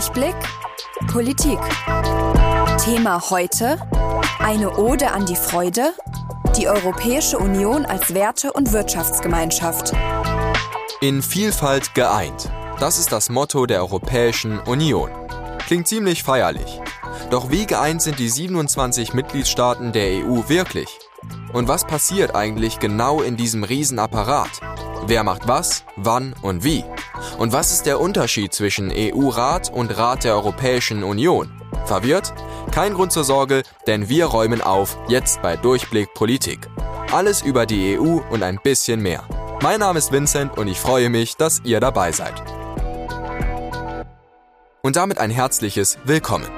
Durchblick Politik. Thema heute eine Ode an die Freude, die Europäische Union als Werte- und Wirtschaftsgemeinschaft. In Vielfalt geeint. Das ist das Motto der Europäischen Union. Klingt ziemlich feierlich. Doch wie geeint sind die 27 Mitgliedstaaten der EU wirklich? Und was passiert eigentlich genau in diesem Riesenapparat? Wer macht was, wann und wie? Und was ist der Unterschied zwischen EU-Rat und Rat der Europäischen Union? Verwirrt? Kein Grund zur Sorge, denn wir räumen auf, jetzt bei Durchblick Politik. Alles über die EU und ein bisschen mehr. Mein Name ist Vincent und ich freue mich, dass ihr dabei seid. Und damit ein herzliches Willkommen.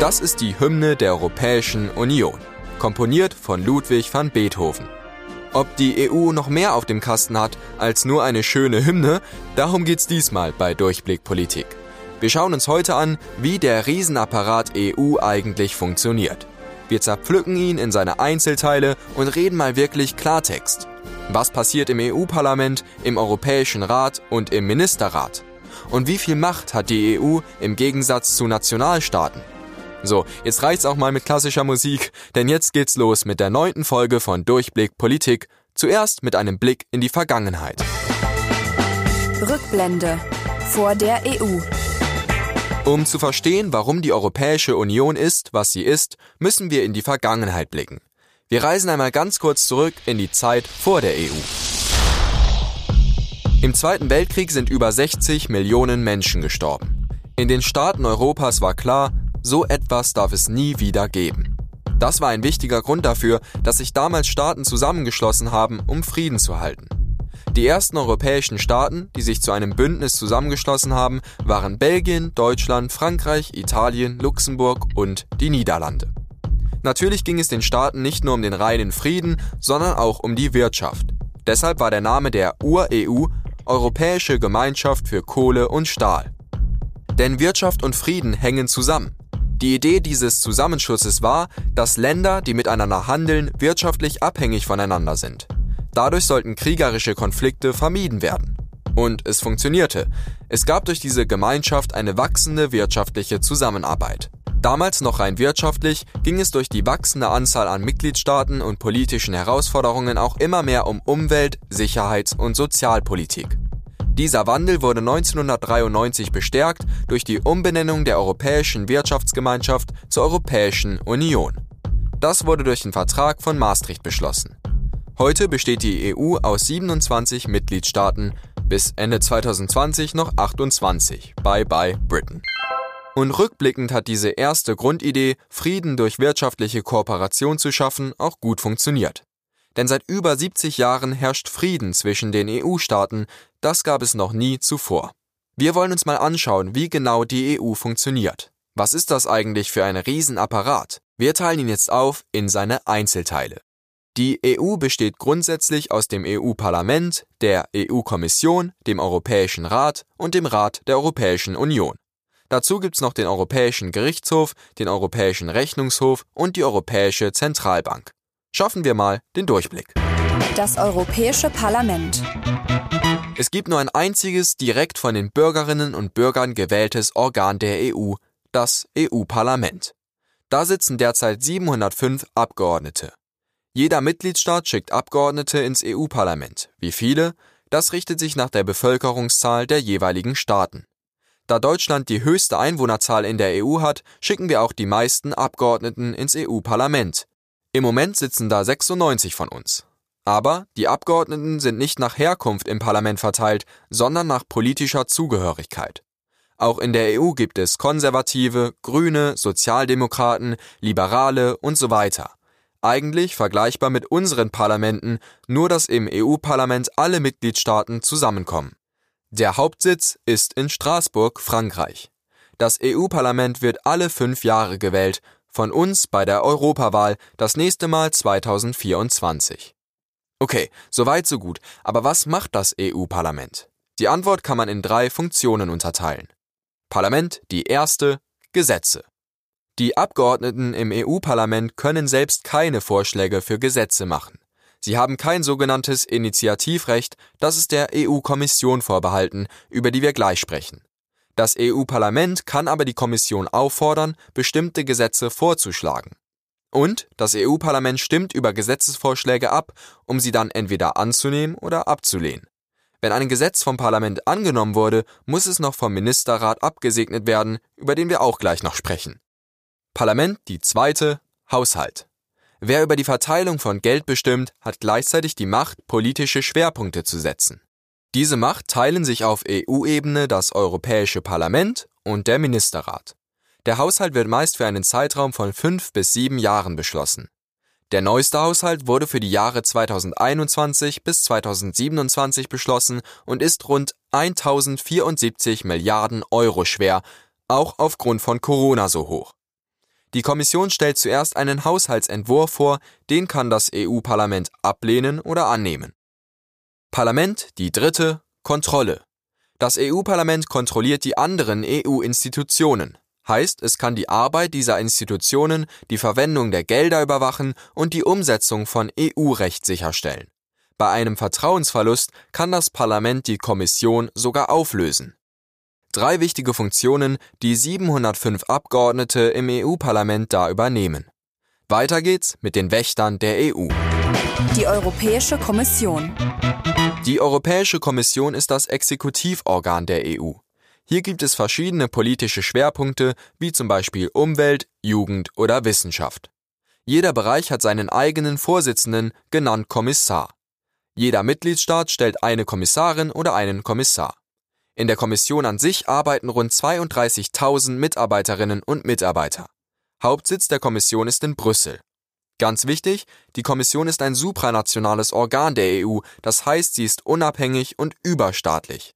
Das ist die Hymne der Europäischen Union, komponiert von Ludwig van Beethoven. Ob die EU noch mehr auf dem Kasten hat als nur eine schöne Hymne, darum geht's diesmal bei Durchblick Politik. Wir schauen uns heute an, wie der Riesenapparat EU eigentlich funktioniert. Wir zerpflücken ihn in seine Einzelteile und reden mal wirklich Klartext. Was passiert im EU-Parlament, im Europäischen Rat und im Ministerrat? Und wie viel Macht hat die EU im Gegensatz zu Nationalstaaten? So, jetzt reicht's auch mal mit klassischer Musik, denn jetzt geht's los mit der neunten Folge von Durchblick Politik, zuerst mit einem Blick in die Vergangenheit. Rückblende vor der EU. Um zu verstehen, warum die Europäische Union ist, was sie ist, müssen wir in die Vergangenheit blicken. Wir reisen einmal ganz kurz zurück in die Zeit vor der EU. Im Zweiten Weltkrieg sind über 60 Millionen Menschen gestorben. In den Staaten Europas war klar, so etwas darf es nie wieder geben. Das war ein wichtiger Grund dafür, dass sich damals Staaten zusammengeschlossen haben, um Frieden zu halten. Die ersten europäischen Staaten, die sich zu einem Bündnis zusammengeschlossen haben, waren Belgien, Deutschland, Frankreich, Italien, Luxemburg und die Niederlande. Natürlich ging es den Staaten nicht nur um den reinen Frieden, sondern auch um die Wirtschaft. Deshalb war der Name der Ur-EU Europäische Gemeinschaft für Kohle und Stahl. Denn Wirtschaft und Frieden hängen zusammen. Die Idee dieses Zusammenschlusses war, dass Länder, die miteinander handeln, wirtschaftlich abhängig voneinander sind. Dadurch sollten kriegerische Konflikte vermieden werden. Und es funktionierte. Es gab durch diese Gemeinschaft eine wachsende wirtschaftliche Zusammenarbeit. Damals noch rein wirtschaftlich ging es durch die wachsende Anzahl an Mitgliedstaaten und politischen Herausforderungen auch immer mehr um Umwelt-, Sicherheits- und Sozialpolitik. Dieser Wandel wurde 1993 bestärkt durch die Umbenennung der Europäischen Wirtschaftsgemeinschaft zur Europäischen Union. Das wurde durch den Vertrag von Maastricht beschlossen. Heute besteht die EU aus 27 Mitgliedstaaten, bis Ende 2020 noch 28. Bye bye Britain. Und rückblickend hat diese erste Grundidee, Frieden durch wirtschaftliche Kooperation zu schaffen, auch gut funktioniert. Denn seit über 70 Jahren herrscht Frieden zwischen den EU-Staaten, das gab es noch nie zuvor. Wir wollen uns mal anschauen, wie genau die EU funktioniert. Was ist das eigentlich für ein Riesenapparat? Wir teilen ihn jetzt auf in seine Einzelteile. Die EU besteht grundsätzlich aus dem EU-Parlament, der EU-Kommission, dem Europäischen Rat und dem Rat der Europäischen Union. Dazu gibt's noch den Europäischen Gerichtshof, den Europäischen Rechnungshof und die Europäische Zentralbank. Schaffen wir mal den Durchblick. Das Europäische Parlament. Es gibt nur ein einziges direkt von den Bürgerinnen und Bürgern gewähltes Organ der EU, das EU-Parlament. Da sitzen derzeit 705 Abgeordnete. Jeder Mitgliedstaat schickt Abgeordnete ins EU-Parlament. Wie viele? Das richtet sich nach der Bevölkerungszahl der jeweiligen Staaten. Da Deutschland die höchste Einwohnerzahl in der EU hat, schicken wir auch die meisten Abgeordneten ins EU-Parlament. Im Moment sitzen da 96 von uns. Aber die Abgeordneten sind nicht nach Herkunft im Parlament verteilt, sondern nach politischer Zugehörigkeit. Auch in der EU gibt es Konservative, Grüne, Sozialdemokraten, Liberale und so weiter. Eigentlich vergleichbar mit unseren Parlamenten, nur dass im EU-Parlament alle Mitgliedstaaten zusammenkommen. Der Hauptsitz ist in Straßburg, Frankreich. Das EU-Parlament wird alle fünf Jahre gewählt von uns bei der Europawahl das nächste Mal 2024. Okay, soweit so gut. Aber was macht das EU-Parlament? Die Antwort kann man in drei Funktionen unterteilen. Parlament, die erste, Gesetze. Die Abgeordneten im EU-Parlament können selbst keine Vorschläge für Gesetze machen. Sie haben kein sogenanntes Initiativrecht, das ist der EU-Kommission vorbehalten, über die wir gleich sprechen. Das EU-Parlament kann aber die Kommission auffordern, bestimmte Gesetze vorzuschlagen. Und das EU-Parlament stimmt über Gesetzesvorschläge ab, um sie dann entweder anzunehmen oder abzulehnen. Wenn ein Gesetz vom Parlament angenommen wurde, muss es noch vom Ministerrat abgesegnet werden, über den wir auch gleich noch sprechen. Parlament die zweite Haushalt. Wer über die Verteilung von Geld bestimmt, hat gleichzeitig die Macht, politische Schwerpunkte zu setzen. Diese Macht teilen sich auf EU-Ebene das Europäische Parlament und der Ministerrat. Der Haushalt wird meist für einen Zeitraum von fünf bis sieben Jahren beschlossen. Der neueste Haushalt wurde für die Jahre 2021 bis 2027 beschlossen und ist rund 1074 Milliarden Euro schwer, auch aufgrund von Corona so hoch. Die Kommission stellt zuerst einen Haushaltsentwurf vor, den kann das EU-Parlament ablehnen oder annehmen. Parlament die dritte Kontrolle. Das EU-Parlament kontrolliert die anderen EU-Institutionen, heißt es kann die Arbeit dieser Institutionen, die Verwendung der Gelder überwachen und die Umsetzung von EU-Recht sicherstellen. Bei einem Vertrauensverlust kann das Parlament die Kommission sogar auflösen. Drei wichtige Funktionen, die 705 Abgeordnete im EU-Parlament da übernehmen. Weiter geht's mit den Wächtern der EU. Die Europäische Kommission. Die Europäische Kommission ist das Exekutivorgan der EU. Hier gibt es verschiedene politische Schwerpunkte, wie zum Beispiel Umwelt, Jugend oder Wissenschaft. Jeder Bereich hat seinen eigenen Vorsitzenden, genannt Kommissar. Jeder Mitgliedstaat stellt eine Kommissarin oder einen Kommissar. In der Kommission an sich arbeiten rund 32.000 Mitarbeiterinnen und Mitarbeiter. Hauptsitz der Kommission ist in Brüssel. Ganz wichtig, die Kommission ist ein supranationales Organ der EU, das heißt, sie ist unabhängig und überstaatlich.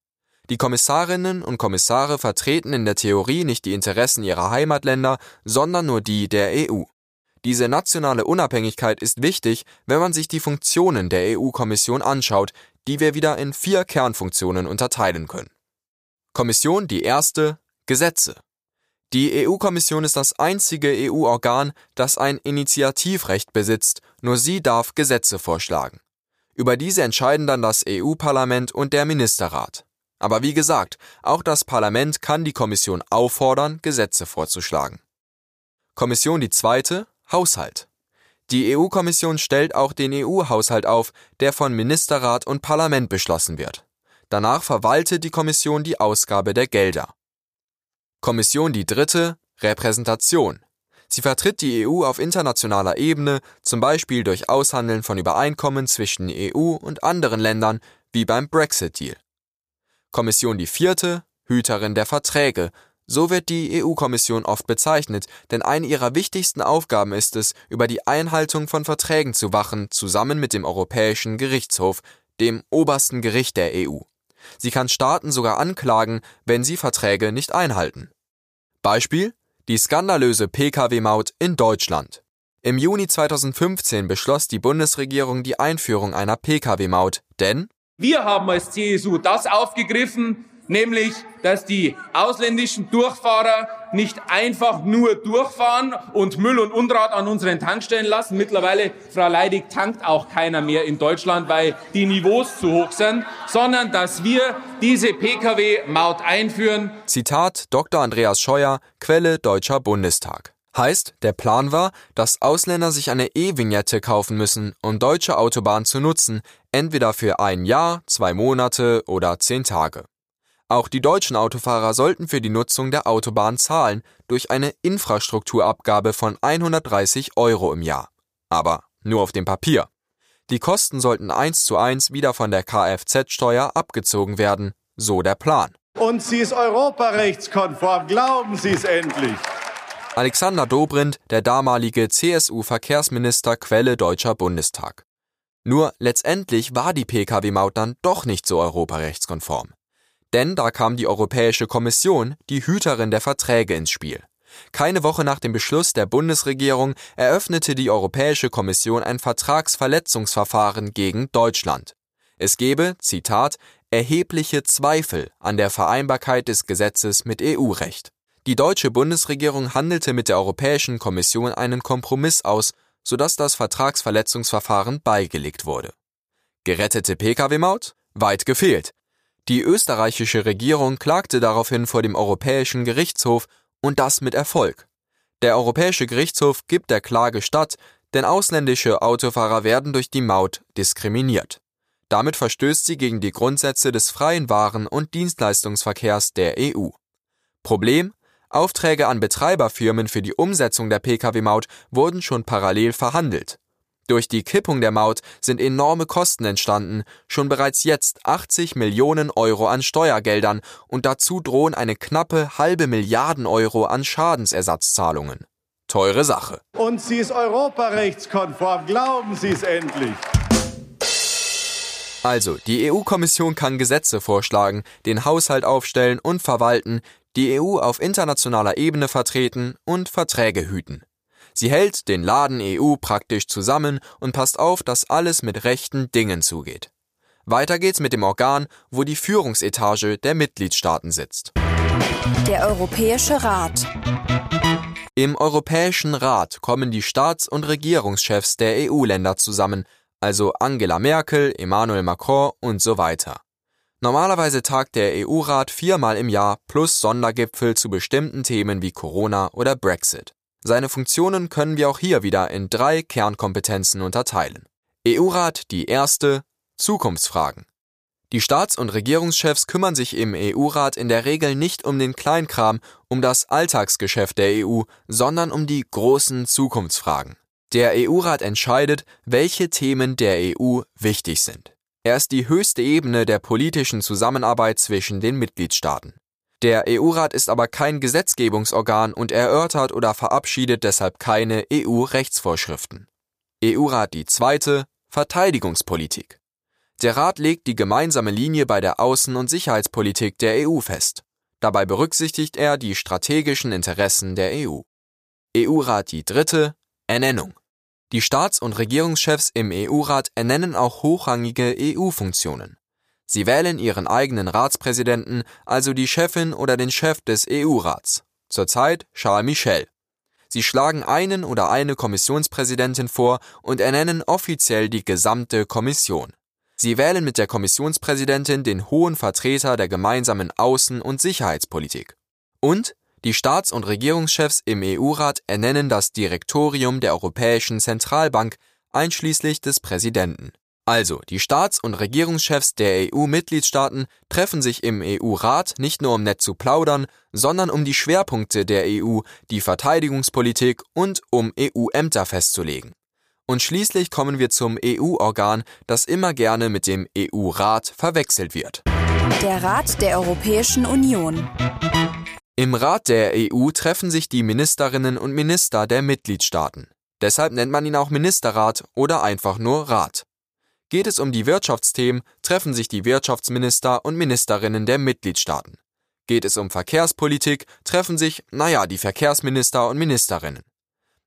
Die Kommissarinnen und Kommissare vertreten in der Theorie nicht die Interessen ihrer Heimatländer, sondern nur die der EU. Diese nationale Unabhängigkeit ist wichtig, wenn man sich die Funktionen der EU-Kommission anschaut, die wir wieder in vier Kernfunktionen unterteilen können. Kommission die erste Gesetze. Die EU-Kommission ist das einzige EU-Organ, das ein Initiativrecht besitzt, nur sie darf Gesetze vorschlagen. Über diese entscheiden dann das EU-Parlament und der Ministerrat. Aber wie gesagt, auch das Parlament kann die Kommission auffordern, Gesetze vorzuschlagen. Kommission die zweite Haushalt. Die EU-Kommission stellt auch den EU-Haushalt auf, der von Ministerrat und Parlament beschlossen wird. Danach verwaltet die Kommission die Ausgabe der Gelder. Kommission die dritte Repräsentation. Sie vertritt die EU auf internationaler Ebene, zum Beispiel durch Aushandeln von Übereinkommen zwischen EU und anderen Ländern, wie beim Brexit-Deal. Kommission die vierte Hüterin der Verträge. So wird die EU-Kommission oft bezeichnet, denn eine ihrer wichtigsten Aufgaben ist es, über die Einhaltung von Verträgen zu wachen, zusammen mit dem Europäischen Gerichtshof, dem obersten Gericht der EU. Sie kann Staaten sogar anklagen, wenn sie Verträge nicht einhalten. Beispiel die skandalöse Pkw-Maut in Deutschland. Im Juni 2015 beschloss die Bundesregierung die Einführung einer Pkw-Maut, denn wir haben als CSU das aufgegriffen, nämlich, dass die ausländischen Durchfahrer nicht einfach nur durchfahren und Müll und Unrat an unseren Tankstellen lassen. Mittlerweile, Frau Leidig, tankt auch keiner mehr in Deutschland, weil die Niveaus zu hoch sind, sondern dass wir diese Pkw-Maut einführen. Zitat Dr. Andreas Scheuer, Quelle Deutscher Bundestag. Heißt, der Plan war, dass Ausländer sich eine E-Vignette kaufen müssen, um deutsche Autobahnen zu nutzen, entweder für ein Jahr, zwei Monate oder zehn Tage. Auch die deutschen Autofahrer sollten für die Nutzung der Autobahn zahlen durch eine Infrastrukturabgabe von 130 Euro im Jahr. Aber nur auf dem Papier. Die Kosten sollten eins zu eins wieder von der Kfz-Steuer abgezogen werden, so der Plan. Und sie ist europarechtskonform, glauben Sie es endlich. Alexander Dobrindt, der damalige CSU-Verkehrsminister Quelle Deutscher Bundestag. Nur letztendlich war die Pkw-Maut dann doch nicht so europarechtskonform. Denn da kam die Europäische Kommission, die Hüterin der Verträge, ins Spiel. Keine Woche nach dem Beschluss der Bundesregierung eröffnete die Europäische Kommission ein Vertragsverletzungsverfahren gegen Deutschland. Es gebe, Zitat, erhebliche Zweifel an der Vereinbarkeit des Gesetzes mit EU-Recht. Die deutsche Bundesregierung handelte mit der Europäischen Kommission einen Kompromiss aus, sodass das Vertragsverletzungsverfahren beigelegt wurde. Gerettete Pkw-Maut? Weit gefehlt. Die österreichische Regierung klagte daraufhin vor dem Europäischen Gerichtshof und das mit Erfolg. Der Europäische Gerichtshof gibt der Klage statt, denn ausländische Autofahrer werden durch die Maut diskriminiert. Damit verstößt sie gegen die Grundsätze des freien Waren- und Dienstleistungsverkehrs der EU. Problem? Aufträge an Betreiberfirmen für die Umsetzung der Pkw-Maut wurden schon parallel verhandelt. Durch die Kippung der Maut sind enorme Kosten entstanden, schon bereits jetzt 80 Millionen Euro an Steuergeldern und dazu drohen eine knappe halbe Milliarden Euro an Schadensersatzzahlungen. Teure Sache. Und sie ist europarechtskonform. Glauben Sie es endlich. Also, die EU-Kommission kann Gesetze vorschlagen, den Haushalt aufstellen und verwalten, die EU auf internationaler Ebene vertreten und Verträge hüten. Sie hält den Laden EU praktisch zusammen und passt auf, dass alles mit rechten Dingen zugeht. Weiter geht's mit dem Organ, wo die Führungsetage der Mitgliedstaaten sitzt. Der Europäische Rat. Im Europäischen Rat kommen die Staats- und Regierungschefs der EU-Länder zusammen, also Angela Merkel, Emmanuel Macron und so weiter. Normalerweise tagt der EU-Rat viermal im Jahr plus Sondergipfel zu bestimmten Themen wie Corona oder Brexit. Seine Funktionen können wir auch hier wieder in drei Kernkompetenzen unterteilen. EU-Rat die erste Zukunftsfragen. Die Staats- und Regierungschefs kümmern sich im EU-Rat in der Regel nicht um den Kleinkram, um das Alltagsgeschäft der EU, sondern um die großen Zukunftsfragen. Der EU-Rat entscheidet, welche Themen der EU wichtig sind. Er ist die höchste Ebene der politischen Zusammenarbeit zwischen den Mitgliedstaaten. Der EU-Rat ist aber kein Gesetzgebungsorgan und erörtert oder verabschiedet deshalb keine EU-Rechtsvorschriften. EU-Rat die zweite Verteidigungspolitik. Der Rat legt die gemeinsame Linie bei der Außen- und Sicherheitspolitik der EU fest. Dabei berücksichtigt er die strategischen Interessen der EU. EU-Rat die dritte Ernennung. Die Staats- und Regierungschefs im EU-Rat ernennen auch hochrangige EU-Funktionen. Sie wählen ihren eigenen Ratspräsidenten, also die Chefin oder den Chef des EU-Rats, zurzeit Charles Michel. Sie schlagen einen oder eine Kommissionspräsidentin vor und ernennen offiziell die gesamte Kommission. Sie wählen mit der Kommissionspräsidentin den hohen Vertreter der gemeinsamen Außen- und Sicherheitspolitik. Und die Staats- und Regierungschefs im EU-Rat ernennen das Direktorium der Europäischen Zentralbank einschließlich des Präsidenten. Also, die Staats- und Regierungschefs der EU-Mitgliedstaaten treffen sich im EU-Rat nicht nur um nett zu plaudern, sondern um die Schwerpunkte der EU, die Verteidigungspolitik und um EU-Ämter festzulegen. Und schließlich kommen wir zum EU-Organ, das immer gerne mit dem EU-Rat verwechselt wird. Der Rat der Europäischen Union. Im Rat der EU treffen sich die Ministerinnen und Minister der Mitgliedstaaten. Deshalb nennt man ihn auch Ministerrat oder einfach nur Rat. Geht es um die Wirtschaftsthemen, treffen sich die Wirtschaftsminister und Ministerinnen der Mitgliedstaaten. Geht es um Verkehrspolitik, treffen sich, naja, die Verkehrsminister und Ministerinnen.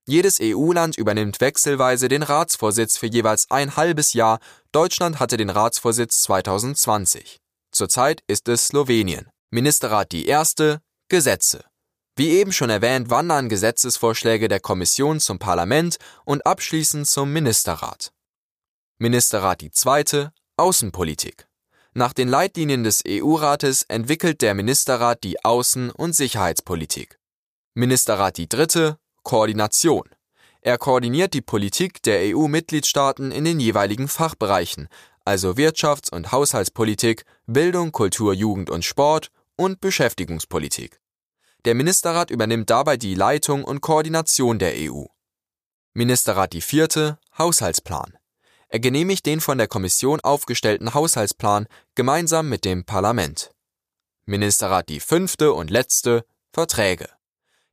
Jedes EU-Land übernimmt wechselweise den Ratsvorsitz für jeweils ein halbes Jahr. Deutschland hatte den Ratsvorsitz 2020. Zurzeit ist es Slowenien. Ministerrat die erste, Gesetze. Wie eben schon erwähnt, wandern Gesetzesvorschläge der Kommission zum Parlament und abschließend zum Ministerrat. Ministerrat die zweite, Außenpolitik. Nach den Leitlinien des EU-Rates entwickelt der Ministerrat die Außen- und Sicherheitspolitik. Ministerrat die dritte, Koordination. Er koordiniert die Politik der EU-Mitgliedstaaten in den jeweiligen Fachbereichen, also Wirtschafts- und Haushaltspolitik, Bildung, Kultur, Jugend und Sport und Beschäftigungspolitik. Der Ministerrat übernimmt dabei die Leitung und Koordination der EU. Ministerrat die vierte Haushaltsplan. Er genehmigt den von der Kommission aufgestellten Haushaltsplan gemeinsam mit dem Parlament. Ministerrat die fünfte und letzte Verträge.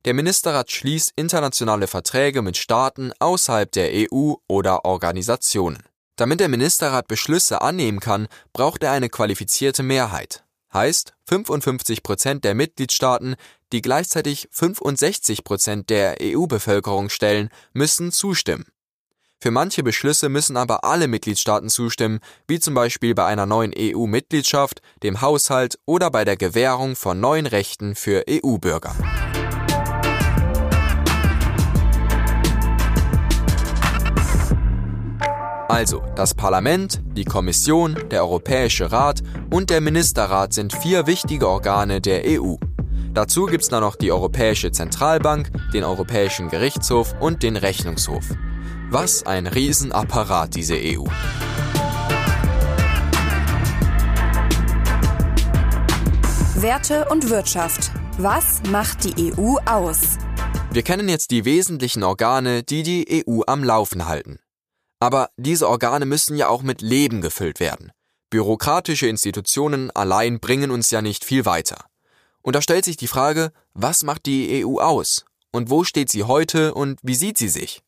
Der Ministerrat schließt internationale Verträge mit Staaten außerhalb der EU oder Organisationen. Damit der Ministerrat Beschlüsse annehmen kann, braucht er eine qualifizierte Mehrheit heißt 55 Prozent der Mitgliedstaaten, die gleichzeitig 65 Prozent der EU-Bevölkerung stellen, müssen zustimmen. Für manche Beschlüsse müssen aber alle Mitgliedstaaten zustimmen, wie zum Beispiel bei einer neuen EU-Mitgliedschaft, dem Haushalt oder bei der Gewährung von neuen Rechten für EU-Bürger. Also, das Parlament, die Kommission, der Europäische Rat und der Ministerrat sind vier wichtige Organe der EU. Dazu gibt's dann noch die Europäische Zentralbank, den Europäischen Gerichtshof und den Rechnungshof. Was ein Riesenapparat diese EU. Werte und Wirtschaft. Was macht die EU aus? Wir kennen jetzt die wesentlichen Organe, die die EU am Laufen halten. Aber diese Organe müssen ja auch mit Leben gefüllt werden. Bürokratische Institutionen allein bringen uns ja nicht viel weiter. Und da stellt sich die Frage, was macht die EU aus? Und wo steht sie heute und wie sieht sie sich?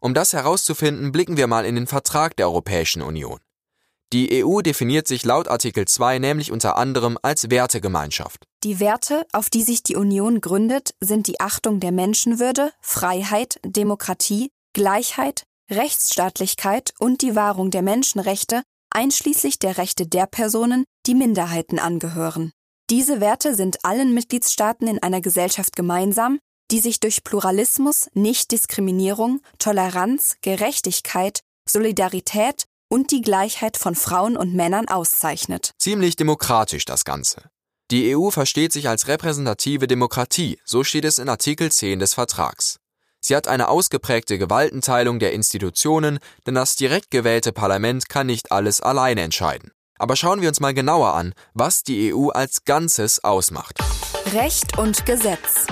Um das herauszufinden, blicken wir mal in den Vertrag der Europäischen Union. Die EU definiert sich laut Artikel 2 nämlich unter anderem als Wertegemeinschaft. Die Werte, auf die sich die Union gründet, sind die Achtung der Menschenwürde, Freiheit, Demokratie, Gleichheit, Rechtsstaatlichkeit und die Wahrung der Menschenrechte, einschließlich der Rechte der Personen, die Minderheiten angehören. Diese Werte sind allen Mitgliedstaaten in einer Gesellschaft gemeinsam, die sich durch Pluralismus, Nichtdiskriminierung, Toleranz, Gerechtigkeit, Solidarität und die Gleichheit von Frauen und Männern auszeichnet. Ziemlich demokratisch das Ganze. Die EU versteht sich als repräsentative Demokratie, so steht es in Artikel 10 des Vertrags. Sie hat eine ausgeprägte Gewaltenteilung der Institutionen, denn das direkt gewählte Parlament kann nicht alles alleine entscheiden. Aber schauen wir uns mal genauer an, was die EU als Ganzes ausmacht. Recht und Gesetz.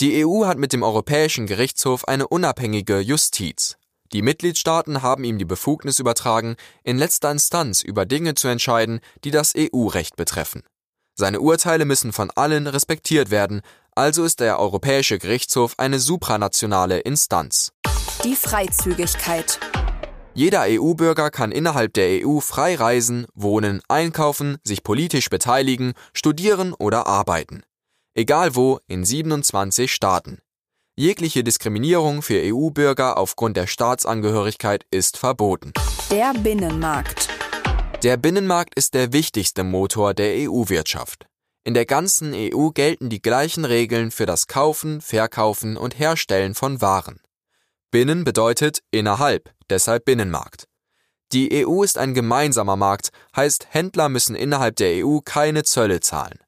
Die EU hat mit dem Europäischen Gerichtshof eine unabhängige Justiz. Die Mitgliedstaaten haben ihm die Befugnis übertragen, in letzter Instanz über Dinge zu entscheiden, die das EU-Recht betreffen. Seine Urteile müssen von allen respektiert werden, also ist der Europäische Gerichtshof eine supranationale Instanz. Die Freizügigkeit. Jeder EU-Bürger kann innerhalb der EU frei reisen, wohnen, einkaufen, sich politisch beteiligen, studieren oder arbeiten. Egal wo, in 27 Staaten. Jegliche Diskriminierung für EU-Bürger aufgrund der Staatsangehörigkeit ist verboten. Der Binnenmarkt. Der Binnenmarkt ist der wichtigste Motor der EU-Wirtschaft. In der ganzen EU gelten die gleichen Regeln für das Kaufen, Verkaufen und Herstellen von Waren. Binnen bedeutet innerhalb, deshalb Binnenmarkt. Die EU ist ein gemeinsamer Markt, heißt Händler müssen innerhalb der EU keine Zölle zahlen.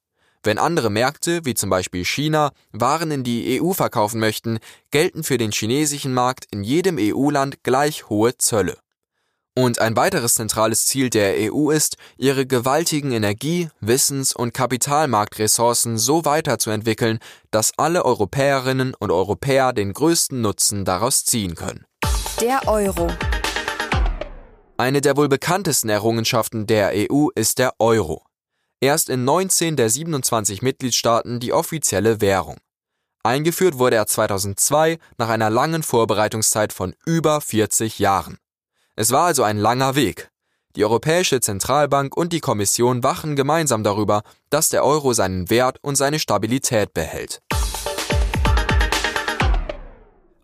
Wenn andere Märkte, wie zum Beispiel China, Waren in die EU verkaufen möchten, gelten für den chinesischen Markt in jedem EU-Land gleich hohe Zölle. Und ein weiteres zentrales Ziel der EU ist, ihre gewaltigen Energie-, Wissens- und Kapitalmarktressourcen so weiterzuentwickeln, dass alle Europäerinnen und Europäer den größten Nutzen daraus ziehen können. Der Euro. Eine der wohl bekanntesten Errungenschaften der EU ist der Euro erst in 19 der 27 Mitgliedstaaten die offizielle Währung. Eingeführt wurde er 2002 nach einer langen Vorbereitungszeit von über 40 Jahren. Es war also ein langer Weg. Die Europäische Zentralbank und die Kommission wachen gemeinsam darüber, dass der Euro seinen Wert und seine Stabilität behält.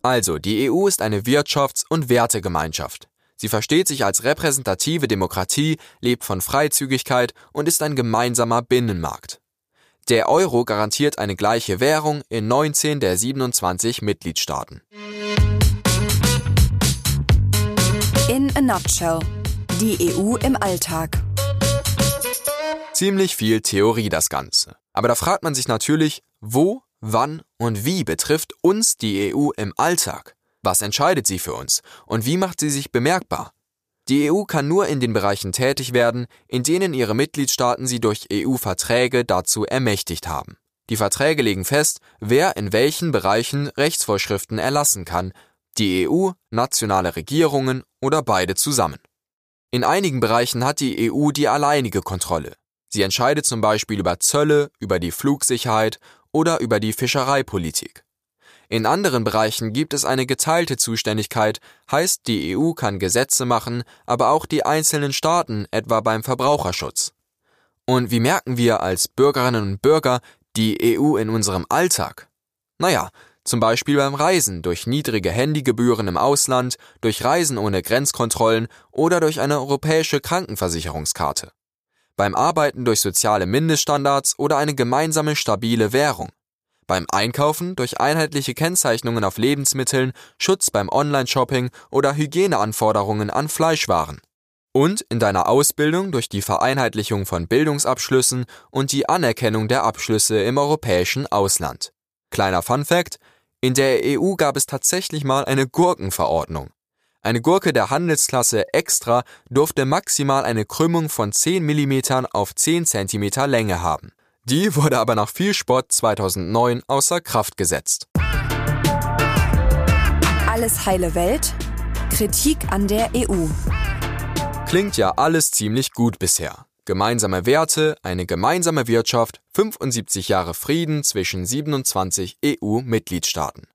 Also, die EU ist eine Wirtschafts- und Wertegemeinschaft. Sie versteht sich als repräsentative Demokratie, lebt von Freizügigkeit und ist ein gemeinsamer Binnenmarkt. Der Euro garantiert eine gleiche Währung in 19 der 27 Mitgliedstaaten. In a nutshell. Die EU im Alltag. Ziemlich viel Theorie das Ganze. Aber da fragt man sich natürlich, wo, wann und wie betrifft uns die EU im Alltag? Was entscheidet sie für uns und wie macht sie sich bemerkbar? Die EU kann nur in den Bereichen tätig werden, in denen ihre Mitgliedstaaten sie durch EU-Verträge dazu ermächtigt haben. Die Verträge legen fest, wer in welchen Bereichen Rechtsvorschriften erlassen kann, die EU, nationale Regierungen oder beide zusammen. In einigen Bereichen hat die EU die alleinige Kontrolle. Sie entscheidet zum Beispiel über Zölle, über die Flugsicherheit oder über die Fischereipolitik. In anderen Bereichen gibt es eine geteilte Zuständigkeit, heißt die EU kann Gesetze machen, aber auch die einzelnen Staaten, etwa beim Verbraucherschutz. Und wie merken wir als Bürgerinnen und Bürger die EU in unserem Alltag? Naja, zum Beispiel beim Reisen durch niedrige Handygebühren im Ausland, durch Reisen ohne Grenzkontrollen oder durch eine europäische Krankenversicherungskarte. Beim Arbeiten durch soziale Mindeststandards oder eine gemeinsame stabile Währung beim Einkaufen durch einheitliche Kennzeichnungen auf Lebensmitteln, Schutz beim Online-Shopping oder Hygieneanforderungen an Fleischwaren. Und in deiner Ausbildung durch die Vereinheitlichung von Bildungsabschlüssen und die Anerkennung der Abschlüsse im europäischen Ausland. Kleiner Fun Fact: In der EU gab es tatsächlich mal eine Gurkenverordnung. Eine Gurke der Handelsklasse Extra durfte maximal eine Krümmung von 10 mm auf 10 cm Länge haben. Die wurde aber nach viel Spott 2009 außer Kraft gesetzt. Alles heile Welt. Kritik an der EU. Klingt ja alles ziemlich gut bisher. Gemeinsame Werte, eine gemeinsame Wirtschaft, 75 Jahre Frieden zwischen 27 EU-Mitgliedstaaten.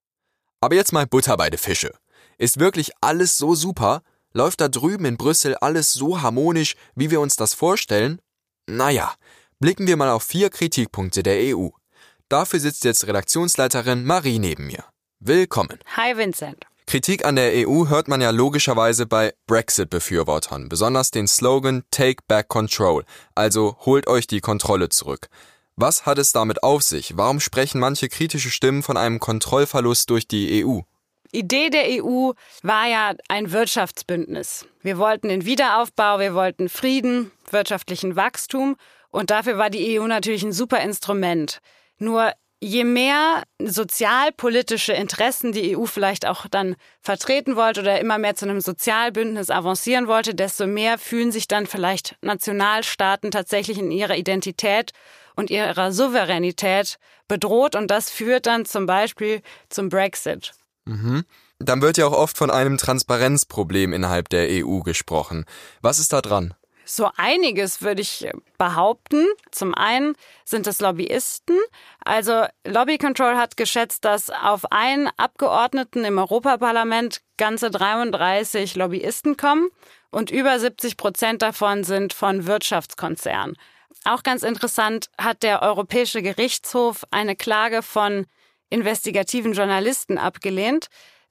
Aber jetzt mal Butter bei de Fische. Ist wirklich alles so super? Läuft da drüben in Brüssel alles so harmonisch, wie wir uns das vorstellen? Naja, blicken wir mal auf vier Kritikpunkte der EU. Dafür sitzt jetzt Redaktionsleiterin Marie neben mir. Willkommen. Hi Vincent. Kritik an der EU hört man ja logischerweise bei Brexit-Befürwortern, besonders den Slogan Take Back Control, also holt euch die Kontrolle zurück. Was hat es damit auf sich? Warum sprechen manche kritische Stimmen von einem Kontrollverlust durch die EU? Idee der EU war ja ein Wirtschaftsbündnis. Wir wollten den Wiederaufbau, wir wollten Frieden, wirtschaftlichen Wachstum und dafür war die EU natürlich ein super Instrument. Nur je mehr sozialpolitische Interessen die EU vielleicht auch dann vertreten wollte oder immer mehr zu einem Sozialbündnis avancieren wollte, desto mehr fühlen sich dann vielleicht Nationalstaaten tatsächlich in ihrer Identität und ihrer Souveränität bedroht und das führt dann zum Beispiel zum Brexit. Mhm. Dann wird ja auch oft von einem Transparenzproblem innerhalb der EU gesprochen. Was ist da dran? So einiges würde ich behaupten. Zum einen sind es Lobbyisten. Also Lobby Control hat geschätzt, dass auf einen Abgeordneten im Europaparlament ganze 33 Lobbyisten kommen und über 70 Prozent davon sind von Wirtschaftskonzernen. Auch ganz interessant hat der Europäische Gerichtshof eine Klage von investigativen Journalisten abgelehnt.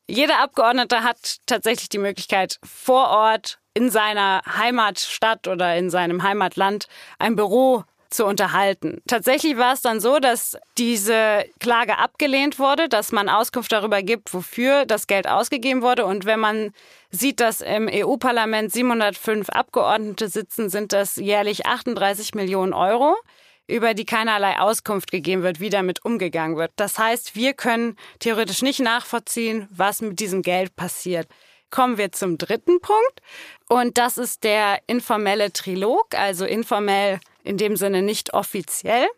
Jeder Abgeordnete hat tatsächlich die Möglichkeit, vor Ort in seiner Heimatstadt oder in seinem Heimatland ein Büro zu unterhalten. Tatsächlich war es dann so, dass diese Klage abgelehnt wurde, dass man Auskunft darüber gibt, wofür das Geld ausgegeben wurde. Und wenn man sieht, dass im EU-Parlament 705 Abgeordnete sitzen, sind das jährlich 38 Millionen Euro über die keinerlei Auskunft gegeben wird, wie damit umgegangen wird. Das heißt, wir können theoretisch nicht nachvollziehen, was mit diesem Geld passiert. Kommen wir zum dritten Punkt. Und das ist der informelle Trilog, also informell in dem Sinne nicht offiziell.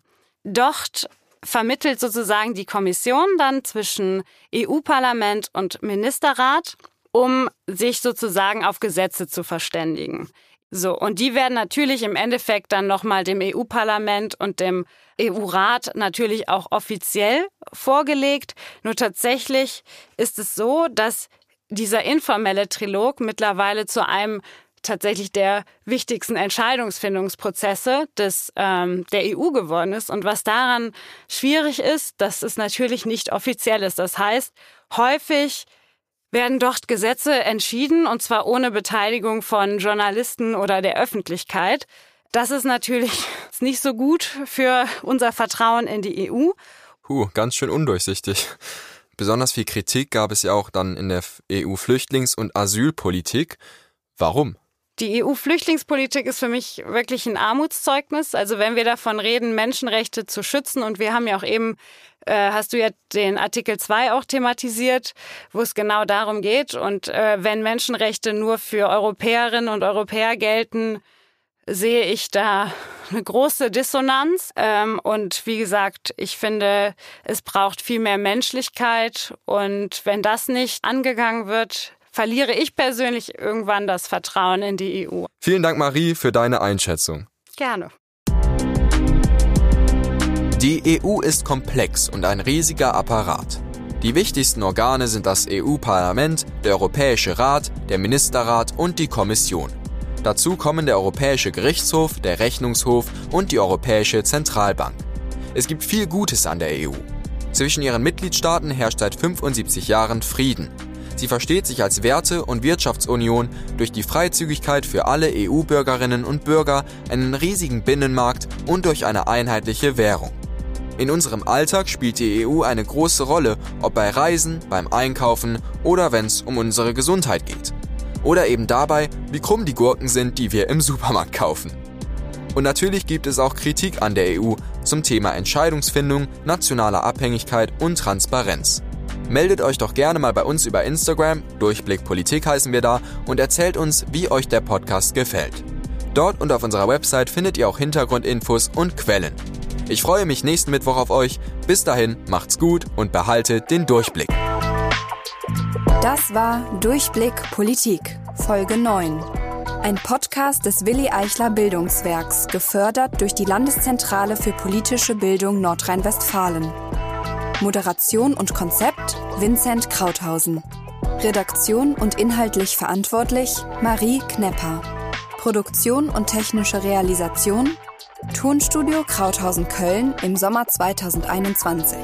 Dort vermittelt sozusagen die Kommission dann zwischen EU-Parlament und Ministerrat, um sich sozusagen auf Gesetze zu verständigen. So, und die werden natürlich im Endeffekt dann nochmal dem EU-Parlament und dem EU-Rat natürlich auch offiziell vorgelegt. Nur tatsächlich ist es so, dass dieser informelle Trilog mittlerweile zu einem tatsächlich der wichtigsten Entscheidungsfindungsprozesse des, ähm, der EU geworden ist. Und was daran schwierig ist, dass es natürlich nicht offiziell ist. Das heißt, häufig werden dort Gesetze entschieden, und zwar ohne Beteiligung von Journalisten oder der Öffentlichkeit. Das ist natürlich nicht so gut für unser Vertrauen in die EU. Huh, ganz schön undurchsichtig. Besonders viel Kritik gab es ja auch dann in der EU-Flüchtlings- und Asylpolitik. Warum? Die EU-Flüchtlingspolitik ist für mich wirklich ein Armutszeugnis. Also wenn wir davon reden, Menschenrechte zu schützen, und wir haben ja auch eben äh, hast du ja den Artikel 2 auch thematisiert, wo es genau darum geht. Und äh, wenn Menschenrechte nur für Europäerinnen und Europäer gelten, sehe ich da eine große Dissonanz. Ähm, und wie gesagt, ich finde, es braucht viel mehr Menschlichkeit. Und wenn das nicht angegangen wird, verliere ich persönlich irgendwann das Vertrauen in die EU. Vielen Dank, Marie, für deine Einschätzung. Gerne. Die EU ist komplex und ein riesiger Apparat. Die wichtigsten Organe sind das EU-Parlament, der Europäische Rat, der Ministerrat und die Kommission. Dazu kommen der Europäische Gerichtshof, der Rechnungshof und die Europäische Zentralbank. Es gibt viel Gutes an der EU. Zwischen ihren Mitgliedstaaten herrscht seit 75 Jahren Frieden. Sie versteht sich als Werte- und Wirtschaftsunion durch die Freizügigkeit für alle EU-Bürgerinnen und Bürger, einen riesigen Binnenmarkt und durch eine einheitliche Währung. In unserem Alltag spielt die EU eine große Rolle, ob bei Reisen, beim Einkaufen oder wenn es um unsere Gesundheit geht. Oder eben dabei, wie krumm die Gurken sind, die wir im Supermarkt kaufen. Und natürlich gibt es auch Kritik an der EU zum Thema Entscheidungsfindung, nationaler Abhängigkeit und Transparenz. Meldet euch doch gerne mal bei uns über Instagram, Durchblick Politik heißen wir da, und erzählt uns, wie euch der Podcast gefällt. Dort und auf unserer Website findet ihr auch Hintergrundinfos und Quellen. Ich freue mich nächsten Mittwoch auf euch. Bis dahin, macht's gut und behaltet den Durchblick. Das war Durchblick Politik, Folge 9. Ein Podcast des Willi Eichler Bildungswerks, gefördert durch die Landeszentrale für politische Bildung Nordrhein-Westfalen. Moderation und Konzept Vincent Krauthausen. Redaktion und inhaltlich verantwortlich Marie Knepper. Produktion und technische Realisation Tonstudio Krauthausen Köln im Sommer 2021.